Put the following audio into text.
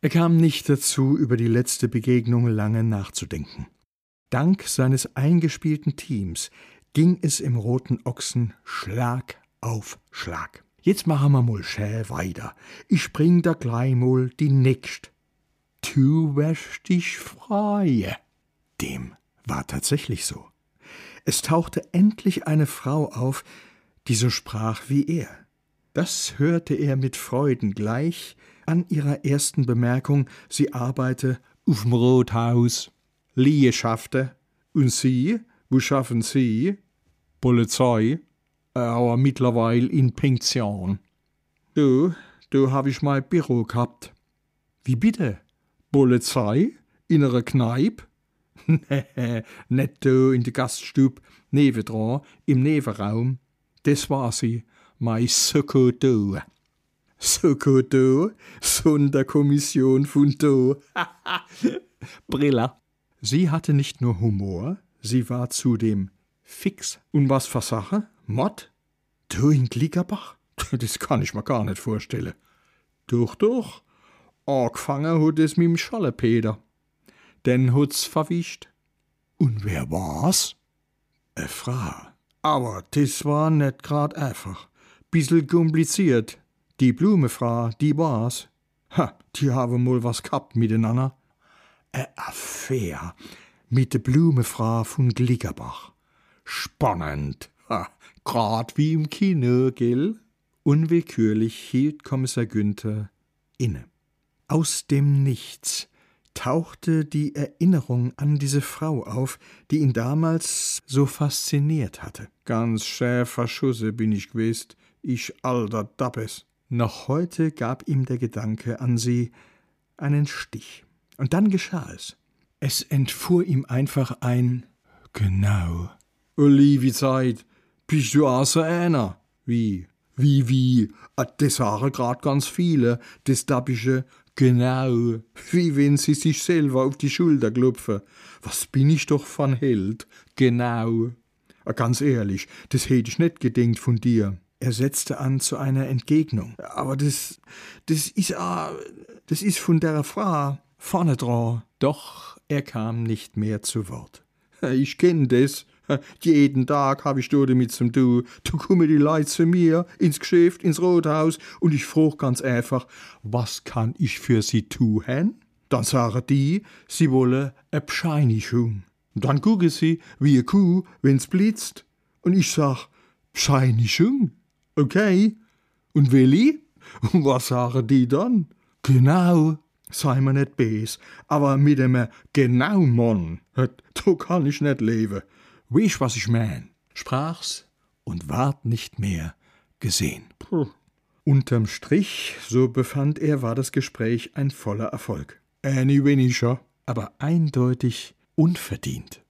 Er kam nicht dazu, über die letzte Begegnung lange nachzudenken. Dank seines eingespielten Teams ging es im Roten Ochsen Schlag auf Schlag. Jetzt machen wir mal schä weiter. Ich bring da gleich mal die nächst. Tu wäsch dich frei. Dem war tatsächlich so. Es tauchte endlich eine Frau auf, die so sprach wie er. Das hörte er mit Freuden gleich an ihrer ersten Bemerkung, sie arbeite auf'm Rothaus. Lie schaffte. Und Sie, wo schaffen Sie? Polizei, aber mittlerweile in Pension. Du, du hab ich mein Büro gehabt. Wie bitte? Polizei? In einer Kneipe? nee, nicht du in der Gaststube, nebendran, im Nebenraum. Das war sie, mein Sokoto. Sokoto, Sonderkommission von Do. Brilla. Sie hatte nicht nur Humor, sie war zudem fix. Und was für Sache? Mott? Du in Glickerbach? Das kann ich mir gar nicht vorstellen. Doch, doch. Angefangen hat es mit dem Schallepeter. Den hat's verwischt. Und wer war's? E Frau. Aber das war nicht grad einfach. Bissel kompliziert. Die Blumefrau, die war's. Ha, die haben mal was gehabt miteinander. E Affäre mit der Blumefrau von Glickerbach. Spannend. Ha, grad wie im Kino, gell? Unwillkürlich hielt Kommissar Günther inne. Aus dem Nichts tauchte die Erinnerung an diese Frau auf, die ihn damals so fasziniert hatte. Ganz schäfer Schusse bin ich gewesen, ich alter Dappes. Noch heute gab ihm der Gedanke an sie einen Stich. Und dann geschah es. Es entfuhr ihm einfach ein Genau. Uli, wie Zeit, bist du so einer? Wie? Wie, wie? Ah, Das sagen grad ganz viele, das dappische Genau, wie wenn sie sich selber auf die Schulter klopfen. Was bin ich doch von Held? Genau. Ah, Ganz ehrlich, das hätte ich nicht gedenkt von dir. Er setzte an zu einer Entgegnung. Aber das, das ist, ah, das ist von der Frau vorne dran. Doch er kam nicht mehr zu Wort. Ich kenn das. Jeden Tag hab ich dort damit zum Du. Da kommen die Leute zu mir ins Geschäft, ins Rothaus und ich frag ganz einfach, was kann ich für sie tun? Dann sagen die, sie wolle e Bescheinigung. Dann gucken sie wie a Kuh, wenn's blitzt. Und ich sag, Bescheinigung? Okay. Und Willi? Und was sagen die dann? Genau. Sei mir nicht bes, aber mit dem genau Mann, da kann ich nicht leben. Weißt was ich mein? Sprach's und ward nicht mehr gesehen. Puh. Unterm Strich, so befand er, war das Gespräch ein voller Erfolg. Any weniger, aber eindeutig unverdient.